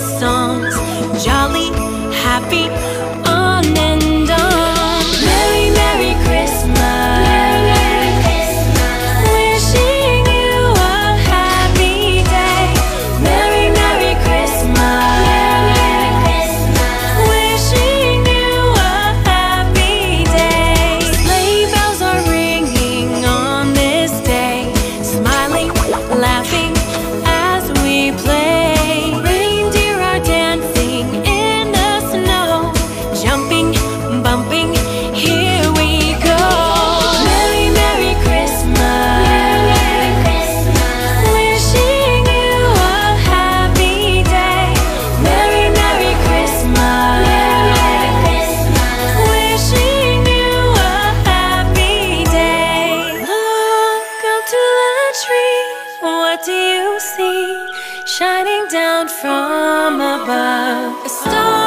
songs tree, what do you see shining down from above? A star.